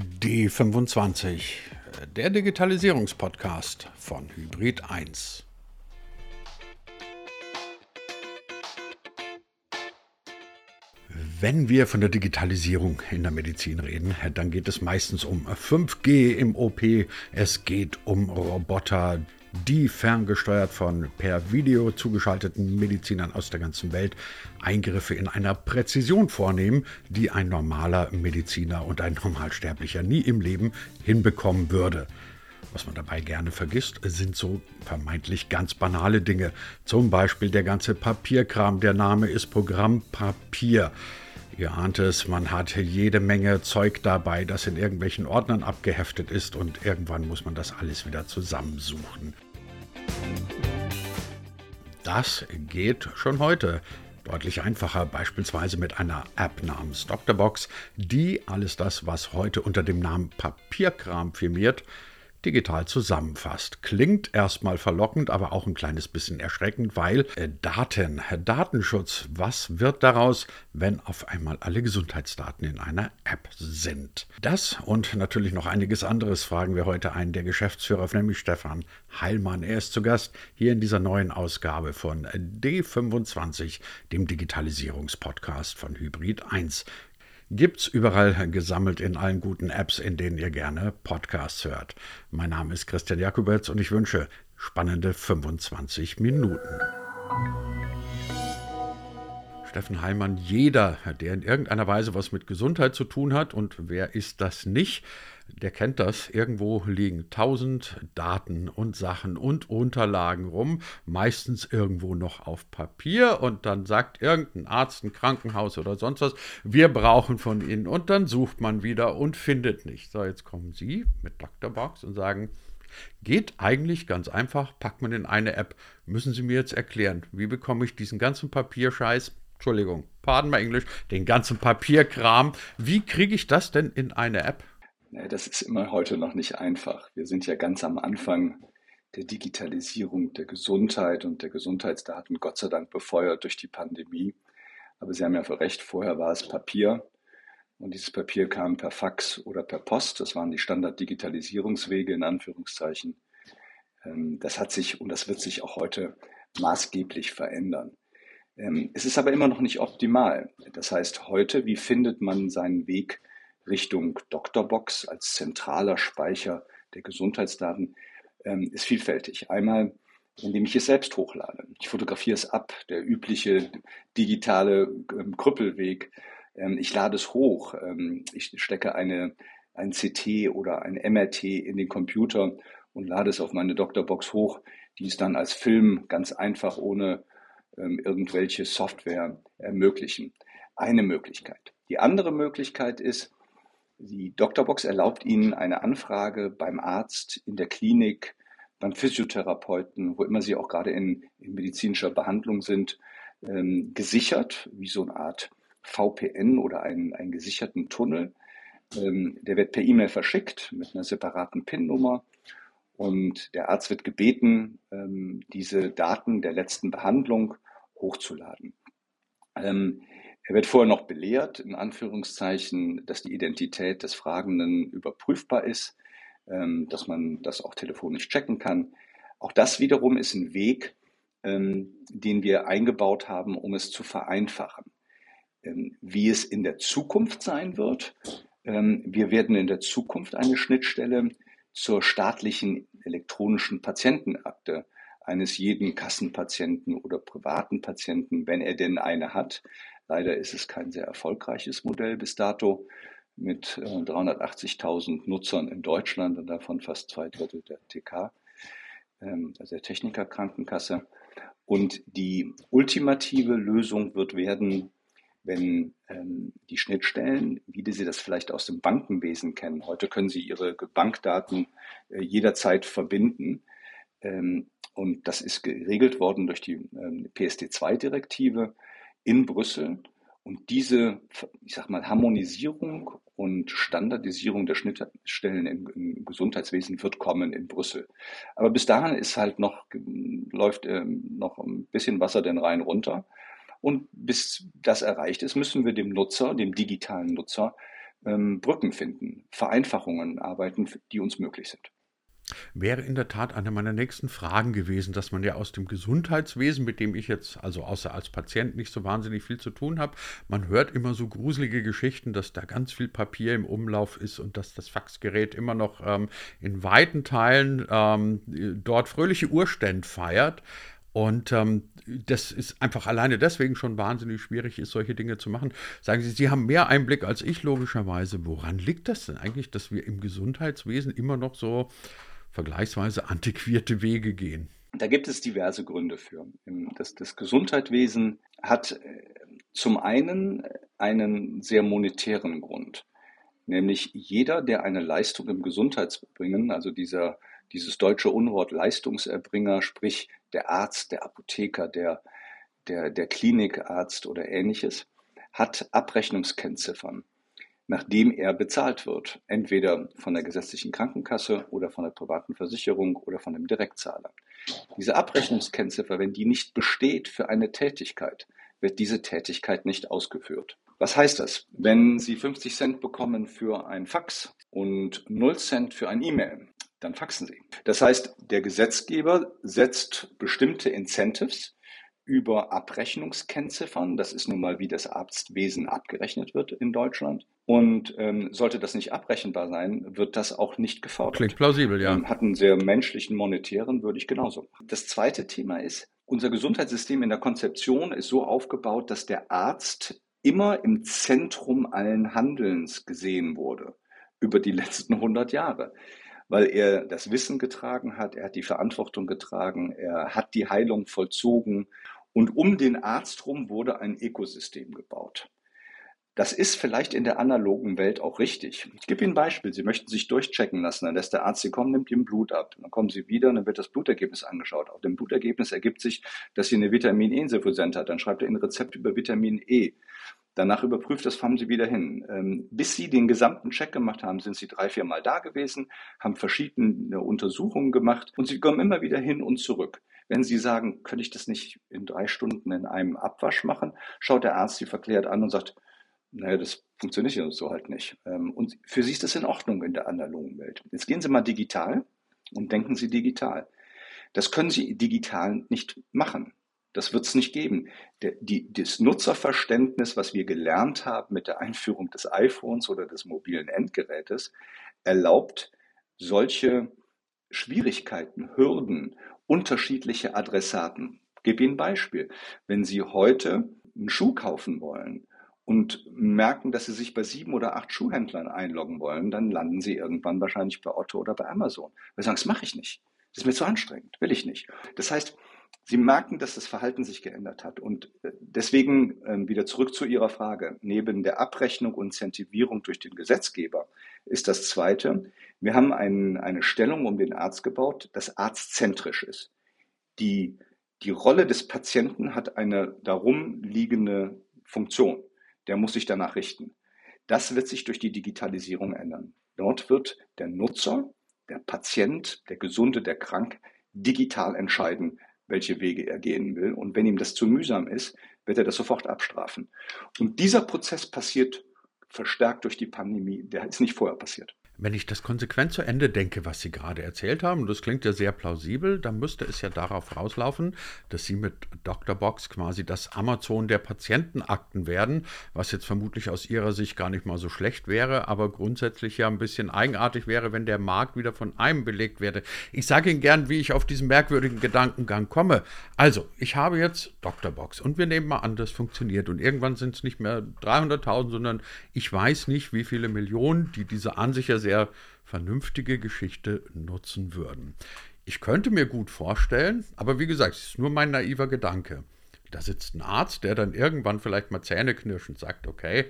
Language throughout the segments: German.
D25, der Digitalisierungspodcast von Hybrid 1. Wenn wir von der Digitalisierung in der Medizin reden, dann geht es meistens um 5G im OP, es geht um Roboter, die ferngesteuert von per Video zugeschalteten Medizinern aus der ganzen Welt Eingriffe in einer Präzision vornehmen, die ein normaler Mediziner und ein Normalsterblicher nie im Leben hinbekommen würde. Was man dabei gerne vergisst, sind so vermeintlich ganz banale Dinge. Zum Beispiel der ganze Papierkram. Der Name ist Programm Papier. Ihr ahnt es, man hat jede Menge Zeug dabei, das in irgendwelchen Ordnern abgeheftet ist und irgendwann muss man das alles wieder zusammensuchen. Das geht schon heute. Deutlich einfacher, beispielsweise mit einer App namens Doctorbox, die alles das, was heute unter dem Namen Papierkram firmiert, digital zusammenfasst. Klingt erstmal verlockend, aber auch ein kleines bisschen erschreckend, weil äh, Daten, Datenschutz, was wird daraus, wenn auf einmal alle Gesundheitsdaten in einer App sind? Das und natürlich noch einiges anderes fragen wir heute einen der Geschäftsführer, nämlich Stefan Heilmann. Er ist zu Gast hier in dieser neuen Ausgabe von D25, dem Digitalisierungspodcast von Hybrid 1 gibt's überall gesammelt in allen guten Apps, in denen ihr gerne Podcasts hört. Mein Name ist Christian Jakubetz und ich wünsche spannende 25 Minuten. Steffen Heimann, jeder, der in irgendeiner Weise was mit Gesundheit zu tun hat, und wer ist das nicht, der kennt das. Irgendwo liegen tausend Daten und Sachen und Unterlagen rum, meistens irgendwo noch auf Papier und dann sagt irgendein Arzt, ein Krankenhaus oder sonst was, wir brauchen von Ihnen und dann sucht man wieder und findet nicht. So, jetzt kommen Sie mit Dr. Box und sagen, Geht eigentlich ganz einfach, packt man in eine App. Müssen Sie mir jetzt erklären, wie bekomme ich diesen ganzen Papierscheiß, Entschuldigung, pardon my English, den ganzen Papierkram, wie kriege ich das denn in eine App? Das ist immer heute noch nicht einfach. Wir sind ja ganz am Anfang der Digitalisierung der Gesundheit und der Gesundheitsdaten, Gott sei Dank befeuert durch die Pandemie. Aber Sie haben ja recht, vorher war es Papier und dieses Papier kam per Fax oder per Post. Das waren die Standard-Digitalisierungswege in Anführungszeichen. Ähm, das hat sich und das wird sich auch heute maßgeblich verändern. Ähm, es ist aber immer noch nicht optimal. Das heißt, heute, wie findet man seinen Weg Richtung Doctorbox als zentraler Speicher der Gesundheitsdaten ähm, ist vielfältig. Einmal, indem ich es selbst hochlade. Ich fotografiere es ab, der übliche digitale ähm, Krüppelweg. Ich lade es hoch. Ich stecke eine, ein CT oder ein MRT in den Computer und lade es auf meine Doctorbox hoch, die es dann als Film ganz einfach ohne irgendwelche Software ermöglichen. Eine Möglichkeit. Die andere Möglichkeit ist, die Doktorbox erlaubt Ihnen eine Anfrage beim Arzt, in der Klinik, beim Physiotherapeuten, wo immer Sie auch gerade in, in medizinischer Behandlung sind, ähm, gesichert, wie so eine Art VPN oder einen, einen gesicherten Tunnel. Ähm, der wird per E-Mail verschickt mit einer separaten PIN-Nummer und der Arzt wird gebeten, ähm, diese Daten der letzten Behandlung hochzuladen. Ähm, er wird vorher noch belehrt, in Anführungszeichen, dass die Identität des Fragenden überprüfbar ist, ähm, dass man das auch telefonisch checken kann. Auch das wiederum ist ein Weg, den wir eingebaut haben, um es zu vereinfachen. Wie es in der Zukunft sein wird, wir werden in der Zukunft eine Schnittstelle zur staatlichen elektronischen Patientenakte eines jeden Kassenpatienten oder privaten Patienten, wenn er denn eine hat, Leider ist es kein sehr erfolgreiches Modell bis dato mit äh, 380.000 Nutzern in Deutschland und davon fast zwei Drittel der TK, ähm, also der Technikerkrankenkasse. Und die ultimative Lösung wird werden, wenn ähm, die Schnittstellen, wie Sie das vielleicht aus dem Bankenwesen kennen, heute können Sie Ihre Bankdaten äh, jederzeit verbinden. Ähm, und das ist geregelt worden durch die ähm, PSD2-Direktive in Brüssel. Und diese, ich sag mal, Harmonisierung und Standardisierung der Schnittstellen im, im, Gesundheitswesen wird kommen in Brüssel. Aber bis dahin ist halt noch, läuft ähm, noch ein bisschen Wasser den Rhein runter. Und bis das erreicht ist, müssen wir dem Nutzer, dem digitalen Nutzer, ähm, Brücken finden, Vereinfachungen arbeiten, die uns möglich sind. Wäre in der Tat eine meiner nächsten Fragen gewesen, dass man ja aus dem Gesundheitswesen, mit dem ich jetzt also außer als Patient nicht so wahnsinnig viel zu tun habe, man hört immer so gruselige Geschichten, dass da ganz viel Papier im Umlauf ist und dass das Faxgerät immer noch ähm, in weiten Teilen ähm, dort fröhliche Urstände feiert. Und ähm, das ist einfach alleine deswegen schon wahnsinnig schwierig ist, solche Dinge zu machen. Sagen Sie, Sie haben mehr Einblick als ich logischerweise. Woran liegt das denn eigentlich, dass wir im Gesundheitswesen immer noch so vergleichsweise antiquierte Wege gehen? Da gibt es diverse Gründe für. Das, das Gesundheitswesen hat äh, zum einen einen sehr monetären Grund, nämlich jeder, der eine Leistung im Gesundheitsbringen, also dieser, dieses deutsche Unwort Leistungserbringer, sprich der Arzt, der Apotheker, der, der, der Klinikarzt oder ähnliches, hat Abrechnungskennziffern nachdem er bezahlt wird, entweder von der gesetzlichen Krankenkasse oder von der privaten Versicherung oder von dem Direktzahler. Diese Abrechnungskennziffer, wenn die nicht besteht für eine Tätigkeit, wird diese Tätigkeit nicht ausgeführt. Was heißt das? Wenn Sie 50 Cent bekommen für ein Fax und 0 Cent für ein E-Mail, dann faxen Sie. Das heißt, der Gesetzgeber setzt bestimmte Incentives, über Abrechnungskennziffern. Das ist nun mal, wie das Arztwesen abgerechnet wird in Deutschland. Und ähm, sollte das nicht abrechenbar sein, wird das auch nicht gefordert. Klingt plausibel, ja. Ähm, hat einen sehr menschlichen, monetären, würde ich genauso. Das zweite Thema ist, unser Gesundheitssystem in der Konzeption ist so aufgebaut, dass der Arzt immer im Zentrum allen Handelns gesehen wurde über die letzten 100 Jahre weil er das Wissen getragen hat, er hat die Verantwortung getragen, er hat die Heilung vollzogen und um den Arzt herum wurde ein Ökosystem gebaut. Das ist vielleicht in der analogen Welt auch richtig. Ich gebe Ihnen ein Beispiel. Sie möchten sich durchchecken lassen, dann lässt der Arzt Sie kommen, nimmt Ihnen Blut ab. Dann kommen Sie wieder, dann wird das Blutergebnis angeschaut. Auf dem Blutergebnis ergibt sich, dass Sie eine Vitamin-E-Insuffizienz hat. Dann schreibt er Ihnen ein Rezept über Vitamin E. Danach überprüft das, fahren Sie wieder hin. Ähm, bis Sie den gesamten Check gemacht haben, sind Sie drei, vier Mal da gewesen, haben verschiedene Untersuchungen gemacht und Sie kommen immer wieder hin und zurück. Wenn Sie sagen, könnte ich das nicht in drei Stunden in einem Abwasch machen, schaut der Arzt Sie verklärt an und sagt, naja, das funktioniert so halt nicht. Ähm, und für Sie ist das in Ordnung in der analogen Welt. Jetzt gehen Sie mal digital und denken Sie digital. Das können Sie digital nicht machen. Das wird es nicht geben. Der, die, das Nutzerverständnis, was wir gelernt haben mit der Einführung des iPhones oder des mobilen Endgerätes, erlaubt solche Schwierigkeiten, Hürden, unterschiedliche Adressaten. Ich gebe Ihnen ein Beispiel. Wenn Sie heute einen Schuh kaufen wollen und merken, dass Sie sich bei sieben oder acht Schuhhändlern einloggen wollen, dann landen Sie irgendwann wahrscheinlich bei Otto oder bei Amazon. Wir sagen, das mache ich nicht. Das ist mir zu anstrengend, will ich nicht. Das heißt, Sie merken, dass das Verhalten sich geändert hat. Und äh, deswegen ähm, wieder zurück zu Ihrer Frage. Neben der Abrechnung und Incentivierung durch den Gesetzgeber ist das Zweite, wir haben ein, eine Stellung um den Arzt gebaut, das arztzentrisch ist. Die, die Rolle des Patienten hat eine darum liegende Funktion. Der muss sich danach richten. Das wird sich durch die Digitalisierung ändern. Dort wird der Nutzer, der Patient, der Gesunde, der Krank digital entscheiden, welche Wege er gehen will. Und wenn ihm das zu mühsam ist, wird er das sofort abstrafen. Und dieser Prozess passiert verstärkt durch die Pandemie. Der ist nicht vorher passiert. Wenn ich das konsequent zu Ende denke, was Sie gerade erzählt haben, und das klingt ja sehr plausibel, dann müsste es ja darauf rauslaufen, dass Sie mit Dr. Box quasi das Amazon der Patientenakten werden, was jetzt vermutlich aus Ihrer Sicht gar nicht mal so schlecht wäre, aber grundsätzlich ja ein bisschen eigenartig wäre, wenn der Markt wieder von einem belegt werde. Ich sage Ihnen gern, wie ich auf diesen merkwürdigen Gedankengang komme. Also, ich habe jetzt Dr. Box und wir nehmen mal an, das funktioniert und irgendwann sind es nicht mehr 300.000, sondern ich weiß nicht, wie viele Millionen, die diese an sich ja sehr sehr vernünftige Geschichte nutzen würden. Ich könnte mir gut vorstellen, aber wie gesagt, es ist nur mein naiver Gedanke. Da sitzt ein Arzt, der dann irgendwann vielleicht mal Zähne knirscht und sagt, okay,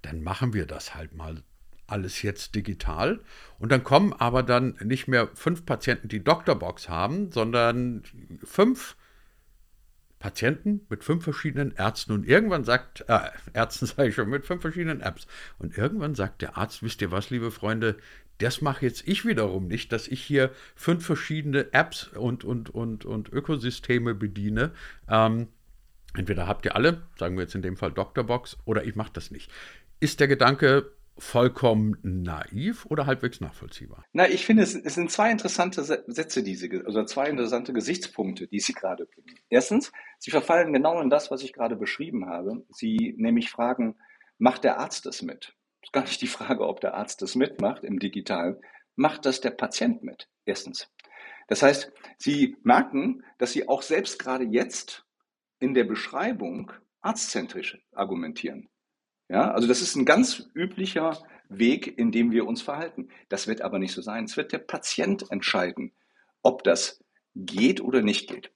dann machen wir das halt mal alles jetzt digital. Und dann kommen aber dann nicht mehr fünf Patienten, die Doktorbox haben, sondern fünf Patienten mit fünf verschiedenen Ärzten und irgendwann sagt, äh, Ärzten sage ich schon, mit fünf verschiedenen Apps. Und irgendwann sagt der Arzt, wisst ihr was, liebe Freunde, das mache jetzt ich wiederum nicht, dass ich hier fünf verschiedene Apps und, und, und, und Ökosysteme bediene. Ähm, entweder habt ihr alle, sagen wir jetzt in dem Fall Doctorbox, oder ich mache das nicht. Ist der Gedanke vollkommen naiv oder halbwegs nachvollziehbar? Na, ich finde, es, es sind zwei interessante Sätze, die Sie, also zwei interessante Gesichtspunkte, die Sie gerade bringen. Erstens, Sie verfallen genau in das, was ich gerade beschrieben habe. Sie nämlich fragen, macht der Arzt das mit? Das ist gar nicht die Frage, ob der Arzt das mitmacht im Digitalen. Macht das der Patient mit? Erstens. Das heißt, Sie merken, dass Sie auch selbst gerade jetzt in der Beschreibung arztzentrisch argumentieren. Ja, also das ist ein ganz üblicher Weg, in dem wir uns verhalten. Das wird aber nicht so sein. Es wird der Patient entscheiden, ob das geht oder nicht geht.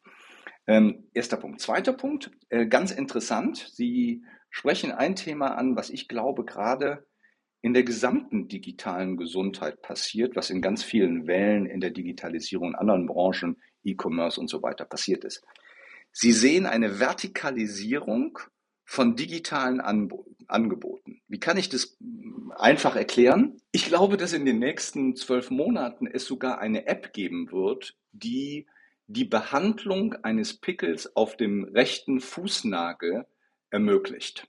Ähm, erster Punkt. Zweiter Punkt, äh, ganz interessant. Sie sprechen ein Thema an, was ich glaube gerade in der gesamten digitalen Gesundheit passiert, was in ganz vielen Wellen in der Digitalisierung in anderen Branchen, E-Commerce und so weiter passiert ist. Sie sehen eine Vertikalisierung von digitalen Angeboten. Wie kann ich das einfach erklären? Ich glaube, dass in den nächsten zwölf Monaten es sogar eine App geben wird, die die Behandlung eines Pickels auf dem rechten Fußnagel ermöglicht.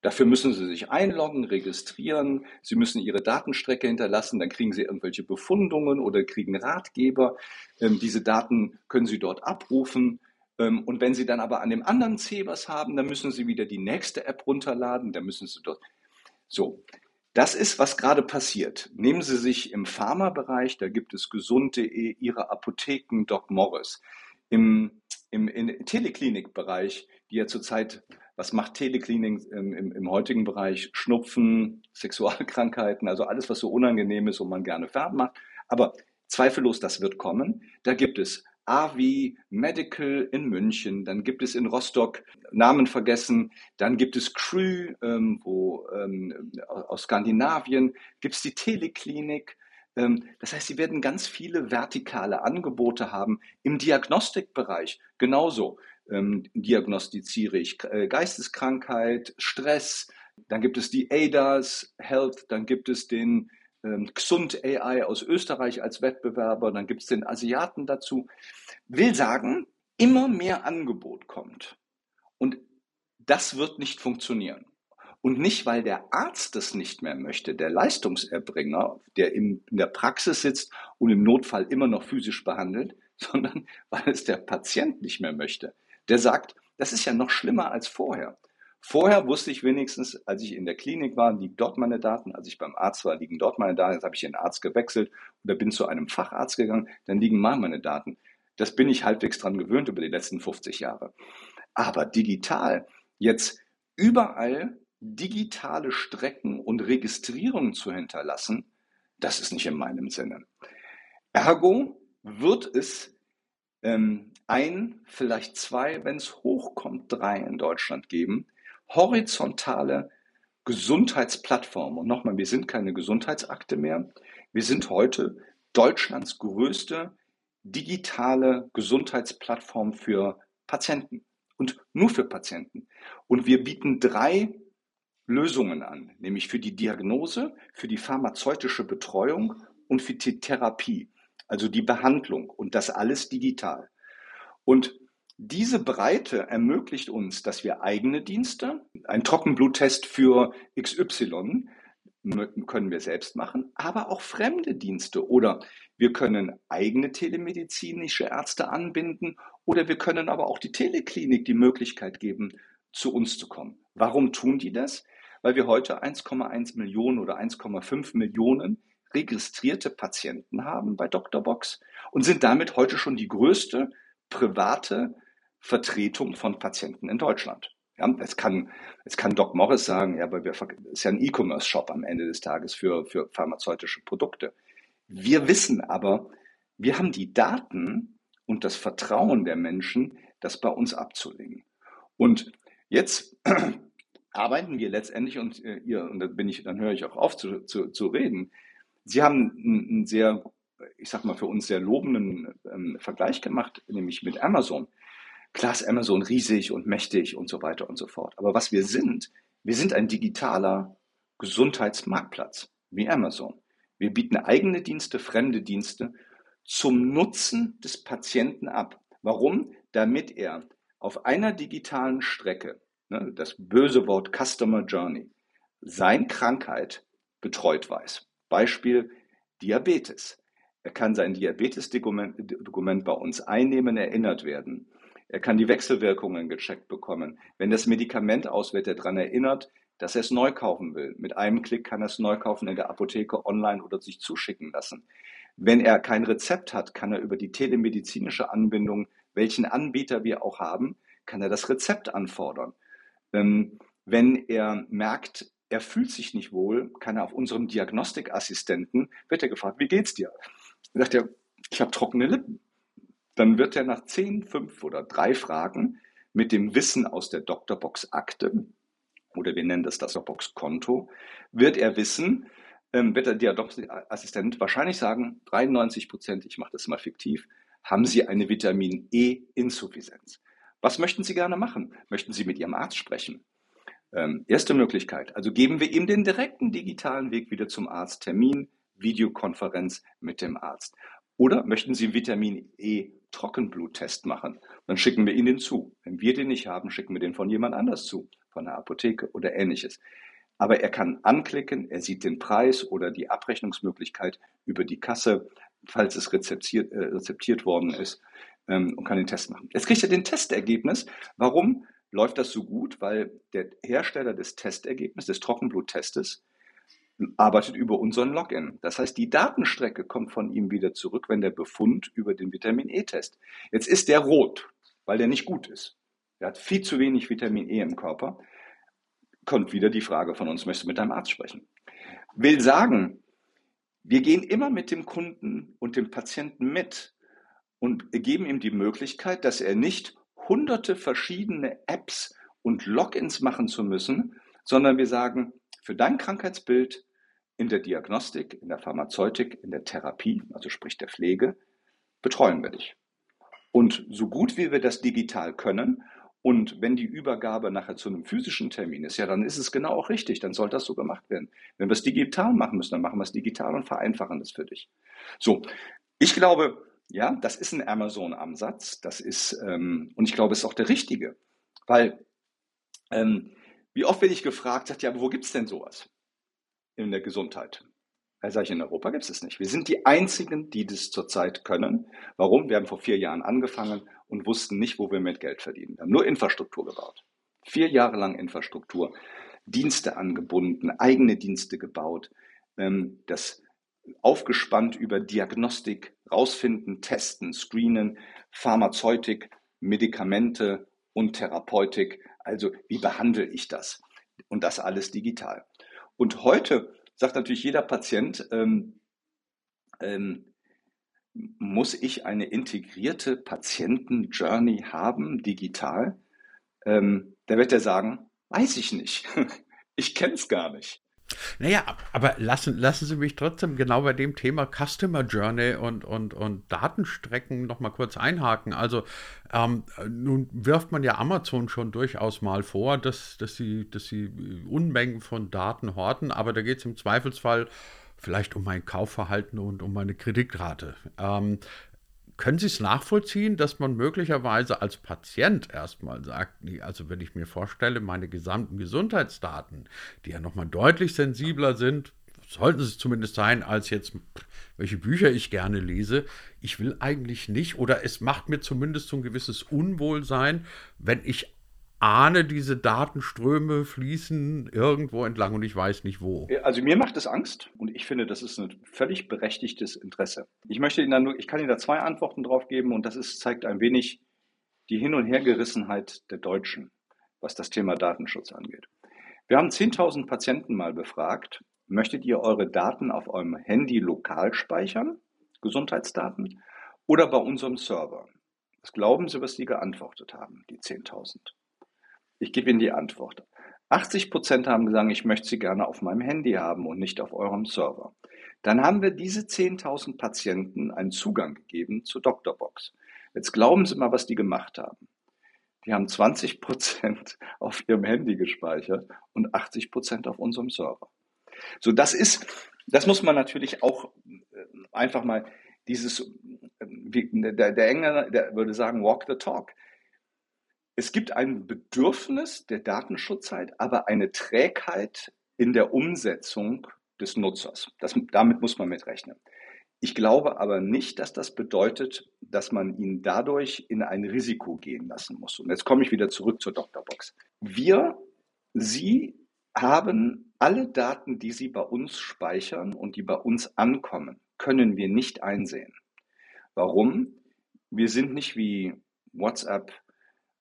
Dafür müssen Sie sich einloggen, registrieren, Sie müssen Ihre Datenstrecke hinterlassen, dann kriegen Sie irgendwelche Befundungen oder kriegen Ratgeber. Ähm, diese Daten können Sie dort abrufen und wenn Sie dann aber an dem anderen C was haben, dann müssen Sie wieder die nächste App runterladen, dann müssen Sie dort. So, das ist, was gerade passiert. Nehmen Sie sich im Pharmabereich, da gibt es gesund.de, Ihre Apotheken, Doc Morris. Im, im, im Teleklinikbereich, die ja zurzeit, was macht Teleklinik im, im, im heutigen Bereich? Schnupfen, Sexualkrankheiten, also alles, was so unangenehm ist und man gerne fernmacht. Aber zweifellos, das wird kommen. Da gibt es AVI Medical in München, dann gibt es in Rostock, Namen vergessen, dann gibt es Crew, ähm, wo, ähm, aus Skandinavien, gibt es die Teleklinik. Ähm, das heißt, sie werden ganz viele vertikale Angebote haben im Diagnostikbereich. Genauso ähm, diagnostiziere ich äh, Geisteskrankheit, Stress, dann gibt es die ADAS Health, dann gibt es den ähm, Xund AI aus Österreich als Wettbewerber, dann gibt es den Asiaten dazu. Will sagen, immer mehr Angebot kommt. Und das wird nicht funktionieren. Und nicht, weil der Arzt das nicht mehr möchte, der Leistungserbringer, der in der Praxis sitzt und im Notfall immer noch physisch behandelt, sondern weil es der Patient nicht mehr möchte. Der sagt, das ist ja noch schlimmer als vorher. Vorher wusste ich wenigstens, als ich in der Klinik war, liegen dort meine Daten. Als ich beim Arzt war, liegen dort meine Daten. Jetzt habe ich den Arzt gewechselt oder bin zu einem Facharzt gegangen, dann liegen mal meine Daten. Das bin ich halbwegs dran gewöhnt über die letzten 50 Jahre. Aber digital, jetzt überall digitale Strecken und Registrierungen zu hinterlassen, das ist nicht in meinem Sinne. Ergo wird es ähm, ein, vielleicht zwei, wenn es hochkommt, drei in Deutschland geben, horizontale Gesundheitsplattform. Und nochmal, wir sind keine Gesundheitsakte mehr. Wir sind heute Deutschlands größte digitale Gesundheitsplattform für Patienten und nur für Patienten. Und wir bieten drei Lösungen an, nämlich für die Diagnose, für die pharmazeutische Betreuung und für die Therapie, also die Behandlung und das alles digital. Und diese Breite ermöglicht uns, dass wir eigene Dienste, ein Trockenbluttest für XY können wir selbst machen, aber auch fremde Dienste oder wir können eigene telemedizinische Ärzte anbinden oder wir können aber auch die Teleklinik die Möglichkeit geben, zu uns zu kommen. Warum tun die das? Weil wir heute 1,1 Millionen oder 1,5 Millionen registrierte Patienten haben bei Dr. Box und sind damit heute schon die größte private Vertretung von Patienten in Deutschland. Ja, es kann, es kann Doc Morris sagen, ja, aber wir, ist ja ein E-Commerce-Shop am Ende des Tages für, für pharmazeutische Produkte. Wir wissen aber, wir haben die Daten und das Vertrauen der Menschen, das bei uns abzulegen. Und jetzt arbeiten wir letztendlich und äh, ihr, und dann bin ich, dann höre ich auch auf zu, zu, zu reden. Sie haben einen sehr, ich sag mal, für uns sehr lobenden ähm, Vergleich gemacht, nämlich mit Amazon. Klar ist Amazon riesig und mächtig und so weiter und so fort. Aber was wir sind, wir sind ein digitaler Gesundheitsmarktplatz wie Amazon. Wir bieten eigene Dienste, fremde Dienste zum Nutzen des Patienten ab. Warum? Damit er auf einer digitalen Strecke, ne, das böse Wort Customer Journey, sein Krankheit betreut weiß. Beispiel Diabetes. Er kann sein Diabetes-Dokument bei uns einnehmen, erinnert werden. Er kann die Wechselwirkungen gecheckt bekommen. Wenn das Medikament aus wird, er daran erinnert, dass er es neu kaufen will. Mit einem Klick kann er es neu kaufen in der Apotheke, online oder sich zuschicken lassen. Wenn er kein Rezept hat, kann er über die telemedizinische Anbindung, welchen Anbieter wir auch haben, kann er das Rezept anfordern. Ähm, wenn er merkt, er fühlt sich nicht wohl, kann er auf unserem Diagnostikassistenten, wird er gefragt, wie geht's dir? Dann sagt er, ich habe trockene Lippen. Dann wird er nach zehn, fünf oder drei Fragen mit dem Wissen aus der Doktorbox-Akte, oder wir nennen das das Doktorbox-Konto, wird er wissen, ähm, wird der Diagnostiassistent wahrscheinlich sagen, 93 Prozent, ich mache das mal fiktiv, haben Sie eine Vitamin E-Insuffizienz. Was möchten Sie gerne machen? Möchten Sie mit Ihrem Arzt sprechen? Ähm, erste Möglichkeit, also geben wir ihm den direkten digitalen Weg wieder zum Arzt, Termin, Videokonferenz mit dem Arzt. Oder möchten Sie einen Vitamin E Trockenbluttest machen? Dann schicken wir Ihnen den zu. Wenn wir den nicht haben, schicken wir den von jemand anders zu, von der Apotheke oder ähnliches. Aber er kann anklicken, er sieht den Preis oder die Abrechnungsmöglichkeit über die Kasse, falls es rezeptiert, äh, rezeptiert worden ist, ähm, und kann den Test machen. Jetzt kriegt er den Testergebnis. Warum läuft das so gut? Weil der Hersteller des Testergebnisses, des Trockenbluttestes, arbeitet über unseren Login. Das heißt, die Datenstrecke kommt von ihm wieder zurück, wenn der Befund über den Vitamin E-Test. Jetzt ist der rot, weil der nicht gut ist. Er hat viel zu wenig Vitamin E im Körper kommt wieder die Frage von uns, möchtest du mit deinem Arzt sprechen? Will sagen, wir gehen immer mit dem Kunden und dem Patienten mit und geben ihm die Möglichkeit, dass er nicht hunderte verschiedene Apps und Logins machen zu müssen, sondern wir sagen, für dein Krankheitsbild in der Diagnostik, in der Pharmazeutik, in der Therapie, also sprich der Pflege, betreuen wir dich. Und so gut wie wir das digital können und wenn die Übergabe nachher zu einem physischen Termin ist, ja, dann ist es genau auch richtig, dann soll das so gemacht werden. Wenn wir es digital machen müssen, dann machen wir es digital und vereinfachen es für dich. So, ich glaube, ja, das ist ein Amazon-Ansatz, das ist, ähm, und ich glaube, es ist auch der richtige, weil ähm, wie oft werde ich gefragt, sagt, ja, aber wo gibt es denn sowas in der Gesundheit? Da sage ich, in Europa gibt es es nicht. Wir sind die Einzigen, die das zurzeit können. Warum? Wir haben vor vier Jahren angefangen und wussten nicht, wo wir mit Geld verdienen. Wir haben nur Infrastruktur gebaut. Vier Jahre lang Infrastruktur, Dienste angebunden, eigene Dienste gebaut, ähm, das aufgespannt über Diagnostik, rausfinden, testen, screenen, Pharmazeutik, Medikamente und Therapeutik. Also wie behandle ich das? Und das alles digital. Und heute sagt natürlich jeder Patient, ähm, ähm, muss ich eine integrierte Patienten-Journey haben, digital? Ähm, da wird er sagen, weiß ich nicht. ich kenne es gar nicht. Naja, aber lassen, lassen Sie mich trotzdem genau bei dem Thema Customer Journey und, und, und Datenstrecken nochmal kurz einhaken. Also ähm, nun wirft man ja Amazon schon durchaus mal vor, dass, dass, sie, dass sie Unmengen von Daten horten, aber da geht es im Zweifelsfall vielleicht um mein Kaufverhalten und um meine Kreditrate. Ähm, können Sie es nachvollziehen, dass man möglicherweise als Patient erstmal sagt, also wenn ich mir vorstelle, meine gesamten Gesundheitsdaten, die ja nochmal deutlich sensibler sind, sollten sie zumindest sein, als jetzt, welche Bücher ich gerne lese. Ich will eigentlich nicht, oder es macht mir zumindest so ein gewisses Unwohlsein, wenn ich ahne, diese Datenströme fließen irgendwo entlang und ich weiß nicht wo. Also mir macht es Angst und ich finde, das ist ein völlig berechtigtes Interesse. Ich möchte Ihnen dann nur, ich kann Ihnen da zwei Antworten drauf geben und das ist, zeigt ein wenig die Hin- und Hergerissenheit der Deutschen, was das Thema Datenschutz angeht. Wir haben 10.000 Patienten mal befragt. Möchtet ihr eure Daten auf eurem Handy lokal speichern, Gesundheitsdaten, oder bei unserem Server? Was glauben Sie, was die geantwortet haben, die 10.000? Ich gebe Ihnen die Antwort. 80 Prozent haben gesagt, ich möchte sie gerne auf meinem Handy haben und nicht auf eurem Server. Dann haben wir diese 10.000 Patienten einen Zugang gegeben zu Doctorbox. Jetzt glauben Sie mal, was die gemacht haben. Die haben 20 Prozent auf ihrem Handy gespeichert und 80 Prozent auf unserem Server. So, das ist, das muss man natürlich auch äh, einfach mal dieses, äh, der, der Engländer, der würde sagen, walk the talk. Es gibt ein Bedürfnis der Datenschutzheit, aber eine Trägheit in der Umsetzung des Nutzers. Das, damit muss man mitrechnen. Ich glaube aber nicht, dass das bedeutet, dass man ihn dadurch in ein Risiko gehen lassen muss. Und jetzt komme ich wieder zurück zur Doktorbox. Wir, Sie haben alle Daten, die Sie bei uns speichern und die bei uns ankommen, können wir nicht einsehen. Warum? Wir sind nicht wie WhatsApp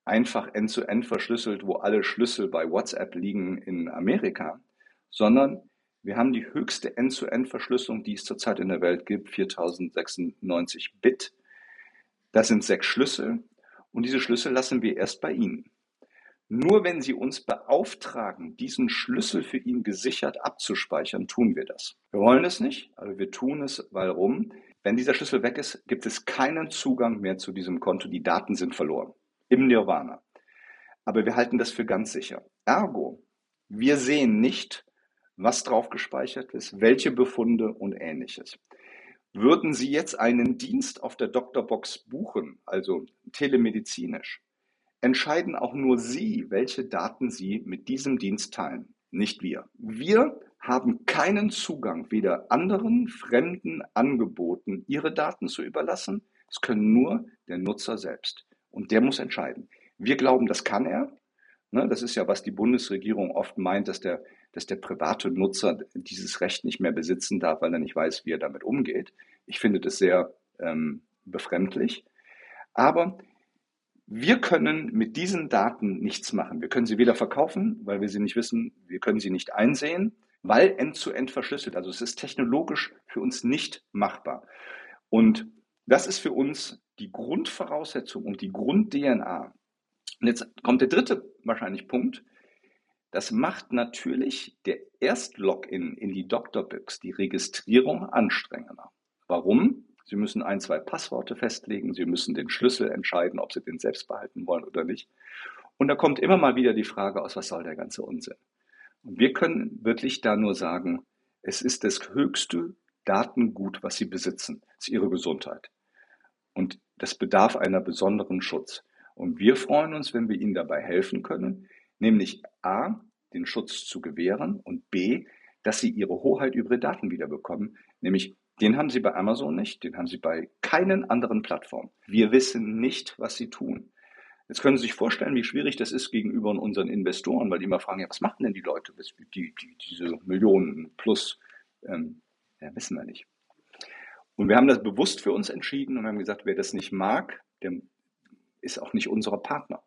einfach end-zu-end -end verschlüsselt, wo alle Schlüssel bei WhatsApp liegen in Amerika, sondern wir haben die höchste End-zu-End-Verschlüsselung, die es zurzeit in der Welt gibt, 4096 Bit. Das sind sechs Schlüssel und diese Schlüssel lassen wir erst bei Ihnen. Nur wenn Sie uns beauftragen, diesen Schlüssel für ihn gesichert abzuspeichern, tun wir das. Wir wollen es nicht, aber wir tun es. Warum? Wenn dieser Schlüssel weg ist, gibt es keinen Zugang mehr zu diesem Konto. Die Daten sind verloren. Im Nirvana. Aber wir halten das für ganz sicher. Ergo, wir sehen nicht, was drauf gespeichert ist, welche Befunde und ähnliches. Würden Sie jetzt einen Dienst auf der Doktorbox buchen, also telemedizinisch, entscheiden auch nur Sie, welche Daten Sie mit diesem Dienst teilen, nicht wir. Wir haben keinen Zugang, weder anderen fremden Angeboten ihre Daten zu überlassen. Es können nur der Nutzer selbst. Und der muss entscheiden. Wir glauben, das kann er. Ne, das ist ja, was die Bundesregierung oft meint, dass der, dass der private Nutzer dieses Recht nicht mehr besitzen darf, weil er nicht weiß, wie er damit umgeht. Ich finde das sehr ähm, befremdlich. Aber wir können mit diesen Daten nichts machen. Wir können sie weder verkaufen, weil wir sie nicht wissen, wir können sie nicht einsehen, weil end-zu-end -end verschlüsselt. Also es ist technologisch für uns nicht machbar. Und das ist für uns die Grundvoraussetzung und die Grund-DNA. Und jetzt kommt der dritte wahrscheinlich Punkt. Das macht natürlich der Erst-Login in die Doktorbox, die Registrierung anstrengender. Warum? Sie müssen ein, zwei Passworte festlegen. Sie müssen den Schlüssel entscheiden, ob Sie den selbst behalten wollen oder nicht. Und da kommt immer mal wieder die Frage aus, was soll der ganze Unsinn? Und wir können wirklich da nur sagen, es ist das höchste Datengut, was Sie besitzen, es ist Ihre Gesundheit. Und das bedarf einer besonderen Schutz. Und wir freuen uns, wenn wir Ihnen dabei helfen können, nämlich A, den Schutz zu gewähren und B, dass Sie Ihre Hoheit über Ihre Daten wiederbekommen, nämlich den haben Sie bei Amazon nicht, den haben Sie bei keinen anderen Plattformen. Wir wissen nicht, was Sie tun. Jetzt können Sie sich vorstellen, wie schwierig das ist gegenüber unseren Investoren, weil die immer fragen, ja, was machen denn die Leute, die, die, diese Millionen plus? Ähm, ja, wissen wir nicht. Und wir haben das bewusst für uns entschieden und haben gesagt, wer das nicht mag, der ist auch nicht unser Partner.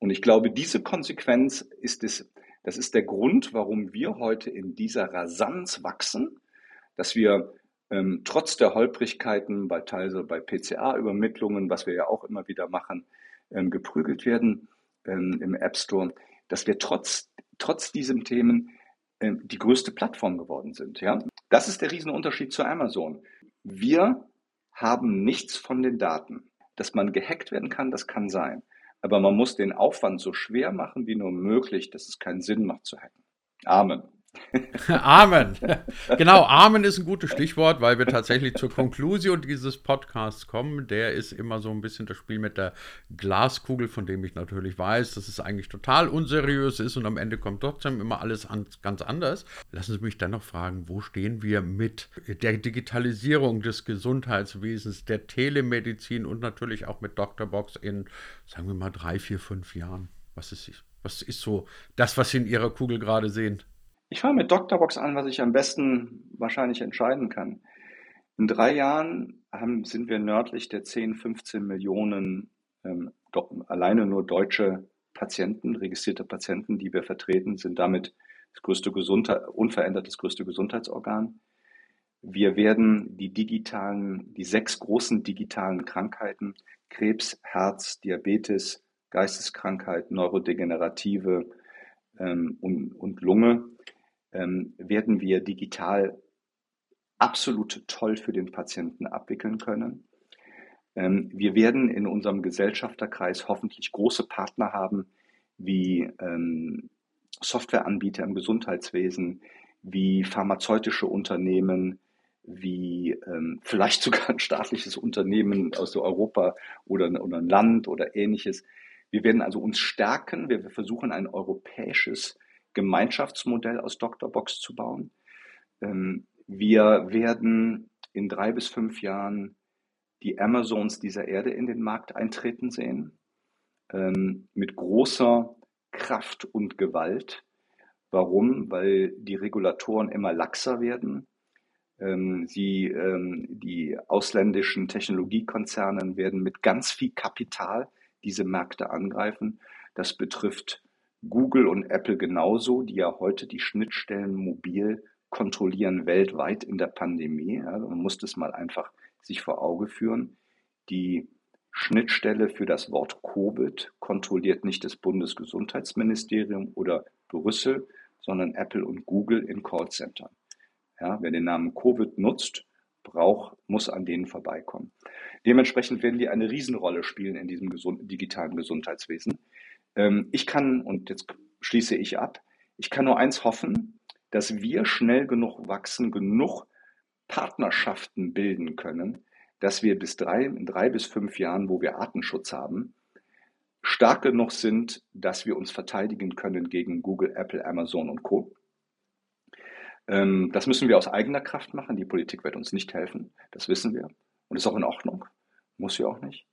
Und ich glaube, diese Konsequenz ist es, das ist der Grund, warum wir heute in dieser Rasanz wachsen, dass wir ähm, trotz der Holprigkeiten bei teilweise bei PCA-Übermittlungen, was wir ja auch immer wieder machen, ähm, geprügelt werden ähm, im App Store, dass wir trotz, trotz diesen Themen ähm, die größte Plattform geworden sind. Ja? Das ist der Riesenunterschied zu Amazon. Wir haben nichts von den Daten. Dass man gehackt werden kann, das kann sein. Aber man muss den Aufwand so schwer machen wie nur möglich, dass es keinen Sinn macht zu hacken. Amen. Amen. Genau, Amen ist ein gutes Stichwort, weil wir tatsächlich zur Konklusion dieses Podcasts kommen. Der ist immer so ein bisschen das Spiel mit der Glaskugel, von dem ich natürlich weiß, dass es eigentlich total unseriös ist und am Ende kommt trotzdem immer alles an, ganz anders. Lassen Sie mich dennoch fragen, wo stehen wir mit der Digitalisierung des Gesundheitswesens, der Telemedizin und natürlich auch mit Dr. Box in, sagen wir mal, drei, vier, fünf Jahren? Was ist, was ist so das, was Sie in Ihrer Kugel gerade sehen? Ich fange mit Doctorbox an, was ich am besten wahrscheinlich entscheiden kann. In drei Jahren haben, sind wir nördlich der 10, 15 Millionen ähm, alleine nur deutsche Patienten, registrierte Patienten, die wir vertreten, sind damit das größte Gesundheit, unverändert das größte Gesundheitsorgan. Wir werden die digitalen, die sechs großen digitalen Krankheiten, Krebs, Herz, Diabetes, Geisteskrankheit, Neurodegenerative ähm, und, und Lunge, ähm, werden wir digital absolut toll für den Patienten abwickeln können. Ähm, wir werden in unserem Gesellschafterkreis hoffentlich große Partner haben, wie ähm, Softwareanbieter im Gesundheitswesen, wie pharmazeutische Unternehmen, wie ähm, vielleicht sogar ein staatliches Unternehmen aus Europa oder, oder ein Land oder ähnliches. Wir werden also uns stärken. Wir versuchen ein europäisches Gemeinschaftsmodell aus Dr. Box zu bauen. Ähm, wir werden in drei bis fünf Jahren die Amazons dieser Erde in den Markt eintreten sehen, ähm, mit großer Kraft und Gewalt. Warum? Weil die Regulatoren immer laxer werden. Ähm, sie, die ausländischen Technologiekonzerne werden mit ganz viel Kapital diese Märkte angreifen. Das betrifft Google und Apple genauso, die ja heute die Schnittstellen mobil kontrollieren weltweit in der Pandemie. Also man muss das mal einfach sich vor Auge führen. Die Schnittstelle für das Wort Covid kontrolliert nicht das Bundesgesundheitsministerium oder Brüssel, sondern Apple und Google in Callcentern. Ja, wer den Namen Covid nutzt, braucht, muss an denen vorbeikommen. Dementsprechend werden die eine Riesenrolle spielen in diesem gesund, digitalen Gesundheitswesen. Ähm, ich kann, und jetzt schließe ich ab, ich kann nur eins hoffen, dass wir schnell genug wachsen, genug Partnerschaften bilden können, dass wir bis drei, in drei bis fünf Jahren, wo wir Artenschutz haben, stark genug sind, dass wir uns verteidigen können gegen Google, Apple, Amazon und Co. Ähm, das müssen wir aus eigener Kraft machen. Die Politik wird uns nicht helfen. Das wissen wir. Und ist auch in Ordnung. Muss sie auch nicht.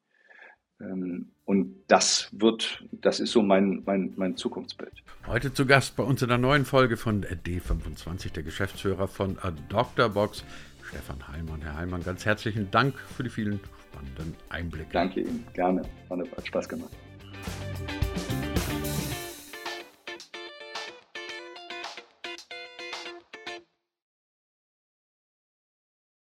Ähm, und das wird, das ist so mein, mein, mein Zukunftsbild. Heute zu Gast bei uns in der neuen Folge von D25, der Geschäftsführer von Dr. Box, Stefan Heilmann. Herr Heilmann, ganz herzlichen Dank für die vielen spannenden Einblicke. Danke Ihnen, gerne. Hat Spaß gemacht.